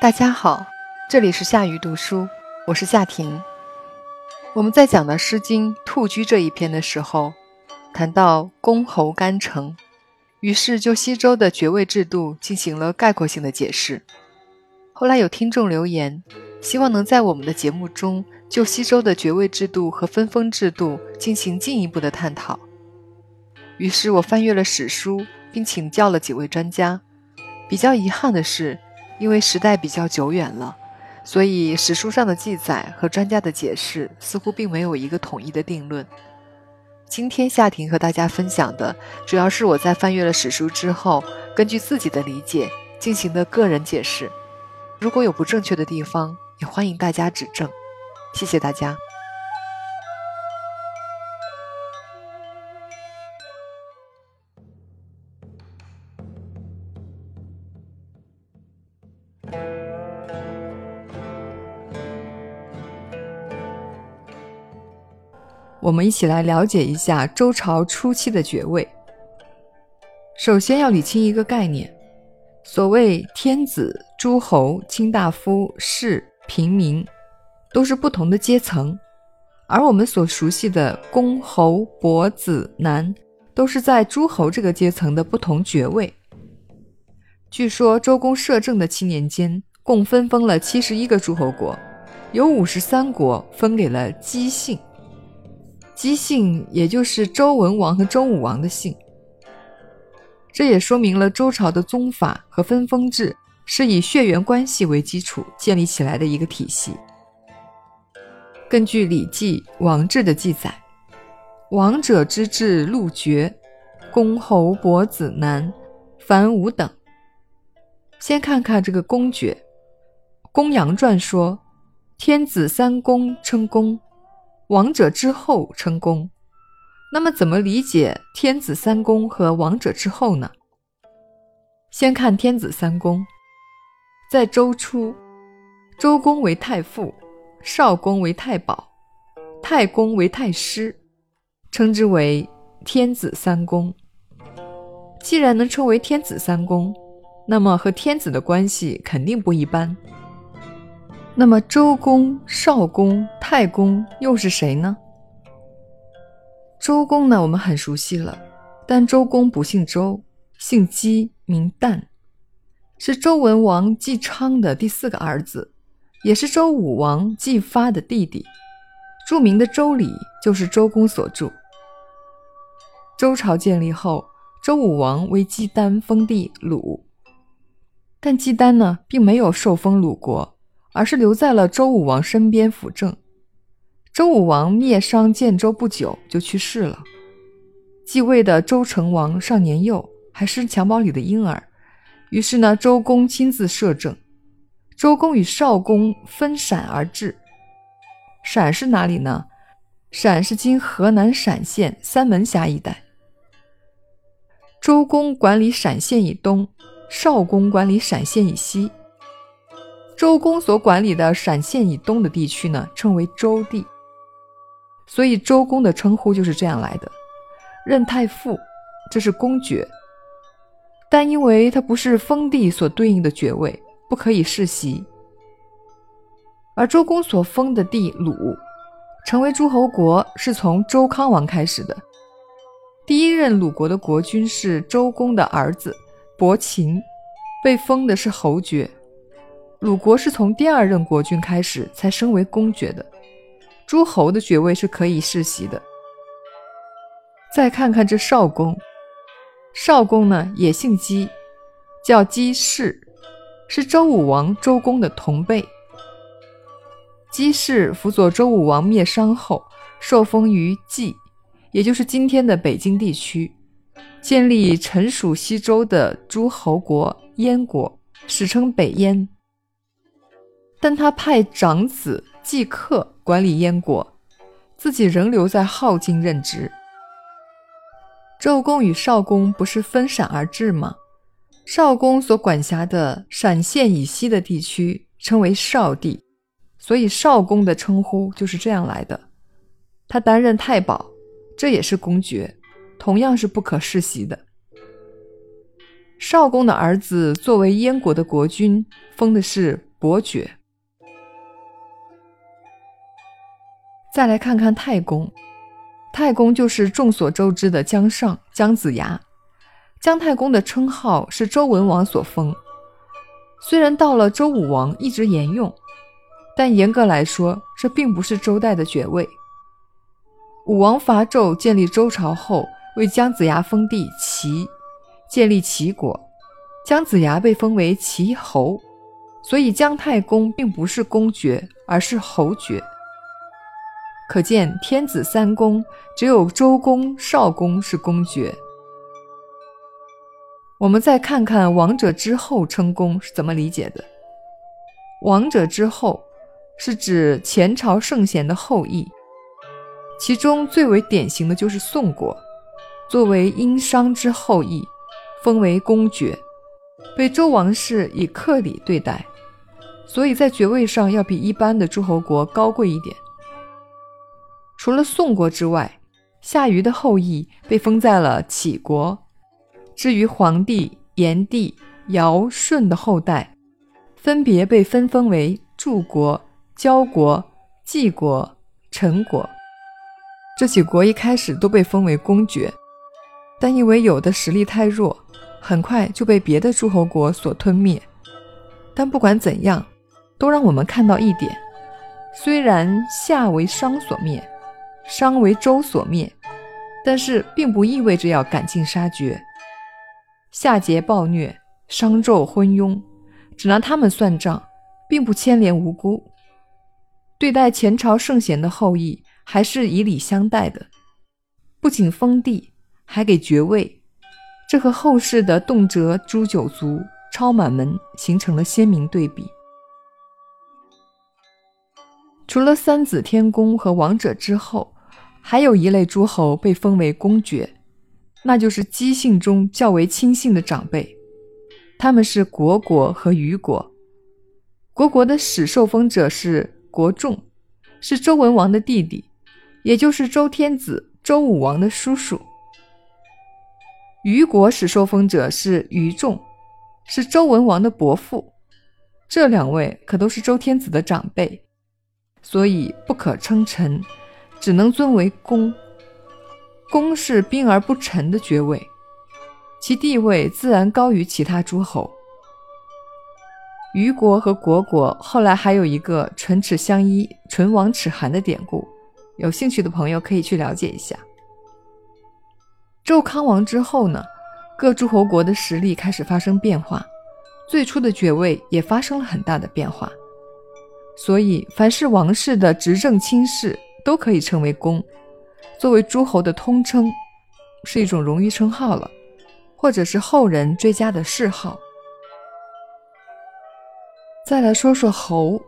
大家好，这里是夏雨读书，我是夏婷。我们在讲到《诗经·兔居》这一篇的时候，谈到公侯干城，于是就西周的爵位制度进行了概括性的解释。后来有听众留言，希望能在我们的节目中就西周的爵位制度和分封制度进行进一步的探讨。于是我翻阅了史书，并请教了几位专家。比较遗憾的是。因为时代比较久远了，所以史书上的记载和专家的解释似乎并没有一个统一的定论。今天夏婷和大家分享的，主要是我在翻阅了史书之后，根据自己的理解进行的个人解释。如果有不正确的地方，也欢迎大家指正。谢谢大家。我们一起来了解一下周朝初期的爵位。首先要理清一个概念：所谓天子、诸侯、卿大夫、士、平民，都是不同的阶层；而我们所熟悉的公、侯、伯、子、男，都是在诸侯这个阶层的不同爵位。据说周公摄政的七年间，共分封了七十一个诸侯国，有五十三国分给了姬姓。姬姓也就是周文王和周武王的姓，这也说明了周朝的宗法和分封制是以血缘关系为基础建立起来的一个体系。根据《礼记·王制》的记载，王者之治禄爵，公侯伯子男，凡五等。先看看这个公爵，《公羊传》说，天子三公称公。王者之后称公，那么怎么理解天子三公和王者之后呢？先看天子三公，在周初，周公为太傅，少公为太保，太公为太师，称之为天子三公。既然能称为天子三公，那么和天子的关系肯定不一般。那么周公、少公、太公又是谁呢？周公呢，我们很熟悉了，但周公不姓周，姓姬，名旦，是周文王姬昌的第四个儿子，也是周武王姬发的弟弟。著名的《周礼》就是周公所著。周朝建立后，周武王为姬丹封地鲁，但姬丹呢，并没有受封鲁国。而是留在了周武王身边辅政。周武王灭商建周不久就去世了，继位的周成王尚年幼，还是襁褓里的婴儿。于是呢，周公亲自摄政。周公与少公分陕而治。陕是哪里呢？陕是今河南陕县三门峡一带。周公管理陕县以东，少公管理陕县以西。周公所管理的陕县以东的地区呢，称为周地，所以周公的称呼就是这样来的。任太傅，这是公爵，但因为他不是封地所对应的爵位，不可以世袭。而周公所封的地鲁，成为诸侯国是从周康王开始的。第一任鲁国的国君是周公的儿子伯禽，被封的是侯爵。鲁国是从第二任国君开始才升为公爵的，诸侯的爵位是可以世袭的。再看看这少公，少公呢也姓姬，叫姬氏，是周武王周公的同辈。姬氏辅佐周武王灭商后，受封于冀，也就是今天的北京地区，建立臣属西周的诸侯国燕国，史称北燕。但他派长子季克管理燕国，自己仍留在镐京任职。周公与少公不是分陕而治吗？少公所管辖的陕县以西的地区称为少地，所以少公的称呼就是这样来的。他担任太保，这也是公爵，同样是不可世袭的。少公的儿子作为燕国的国君，封的是。伯爵。再来看看太公，太公就是众所周知的姜尚、姜子牙。姜太公的称号是周文王所封，虽然到了周武王一直沿用，但严格来说，这并不是周代的爵位。武王伐纣建立周朝后，为姜子牙封地齐，建立齐国，姜子牙被封为齐侯，所以姜太公并不是公爵，而是侯爵。可见天子三公，只有周公、少公是公爵。我们再看看“王者之后”称公是怎么理解的。“王者之后”是指前朝圣贤的后裔，其中最为典型的就是宋国，作为殷商之后裔，封为公爵，被周王室以客礼对待，所以在爵位上要比一般的诸侯国高贵一点。除了宋国之外，夏禹的后裔被封在了杞国。至于黄帝、炎帝、尧、舜的后代，分别被分封为柱国、交国、晋国、陈国。这几国一开始都被封为公爵，但因为有的实力太弱，很快就被别的诸侯国所吞灭。但不管怎样，都让我们看到一点：虽然夏为商所灭。商为周所灭，但是并不意味着要赶尽杀绝。夏桀暴虐，商纣昏庸，只拿他们算账，并不牵连无辜。对待前朝圣贤的后裔，还是以礼相待的，不仅封地，还给爵位。这和后世的动辄诛九族、抄满门形成了鲜明对比。除了三子天公和王者之后。还有一类诸侯被封为公爵，那就是姬姓中较为亲信的长辈，他们是虢国和虞国。虢国的始受封者是国仲，是周文王的弟弟，也就是周天子周武王的叔叔。虞国始受封者是虞仲，是周文王的伯父。这两位可都是周天子的长辈，所以不可称臣。只能尊为公，公是兵而不臣的爵位，其地位自然高于其他诸侯。虞国和虢国后来还有一个唇齿相依、唇亡齿寒的典故，有兴趣的朋友可以去了解一下。周康王之后呢，各诸侯国的实力开始发生变化，最初的爵位也发生了很大的变化，所以凡是王室的执政亲事。都可以称为公，作为诸侯的通称，是一种荣誉称号了，或者是后人追加的谥号。再来说说侯，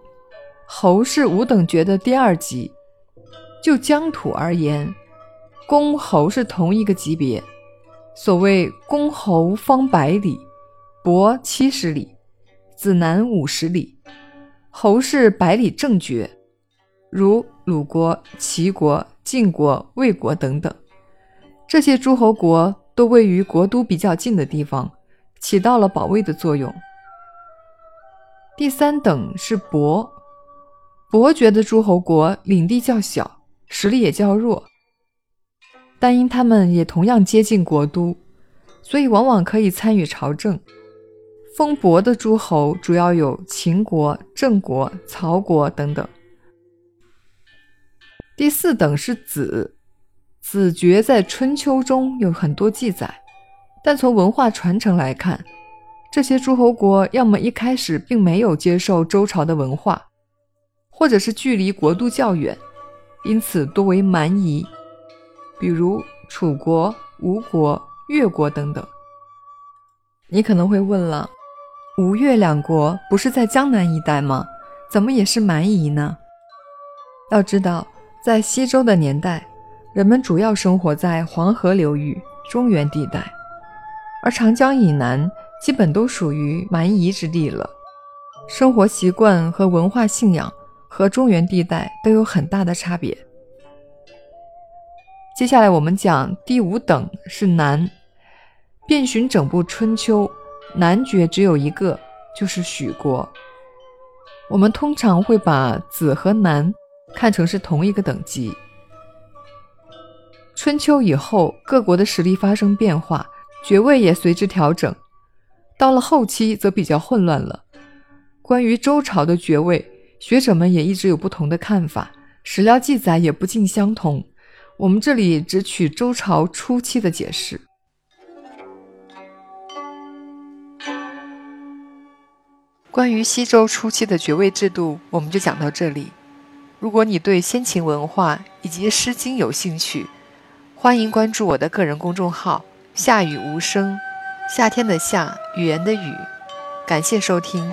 侯是五等爵的第二级。就疆土而言，公侯是同一个级别。所谓公侯方百里，伯七十里，子男五十里。侯是百里正爵。如鲁国、齐国、晋国、魏国等等，这些诸侯国都位于国都比较近的地方，起到了保卫的作用。第三等是伯，伯爵的诸侯国领地较小，实力也较弱，但因他们也同样接近国都，所以往往可以参与朝政。封伯的诸侯主要有秦国、郑国、曹国等等。第四等是子，子爵在春秋中有很多记载，但从文化传承来看，这些诸侯国要么一开始并没有接受周朝的文化，或者是距离国都较远，因此多为蛮夷，比如楚国、吴国、越国等等。你可能会问了，吴越两国不是在江南一带吗？怎么也是蛮夷呢？要知道。在西周的年代，人们主要生活在黄河流域中原地带，而长江以南基本都属于蛮夷之地了。生活习惯和文化信仰和中原地带都有很大的差别。接下来我们讲第五等是南，遍寻整部春秋，男爵只有一个，就是许国。我们通常会把子和男看成是同一个等级。春秋以后，各国的实力发生变化，爵位也随之调整。到了后期，则比较混乱了。关于周朝的爵位，学者们也一直有不同的看法，史料记载也不尽相同。我们这里只取周朝初期的解释。关于西周初期的爵位制度，我们就讲到这里。如果你对先秦文化以及《诗经》有兴趣，欢迎关注我的个人公众号“夏雨无声”，夏天的夏，语言的语。感谢收听。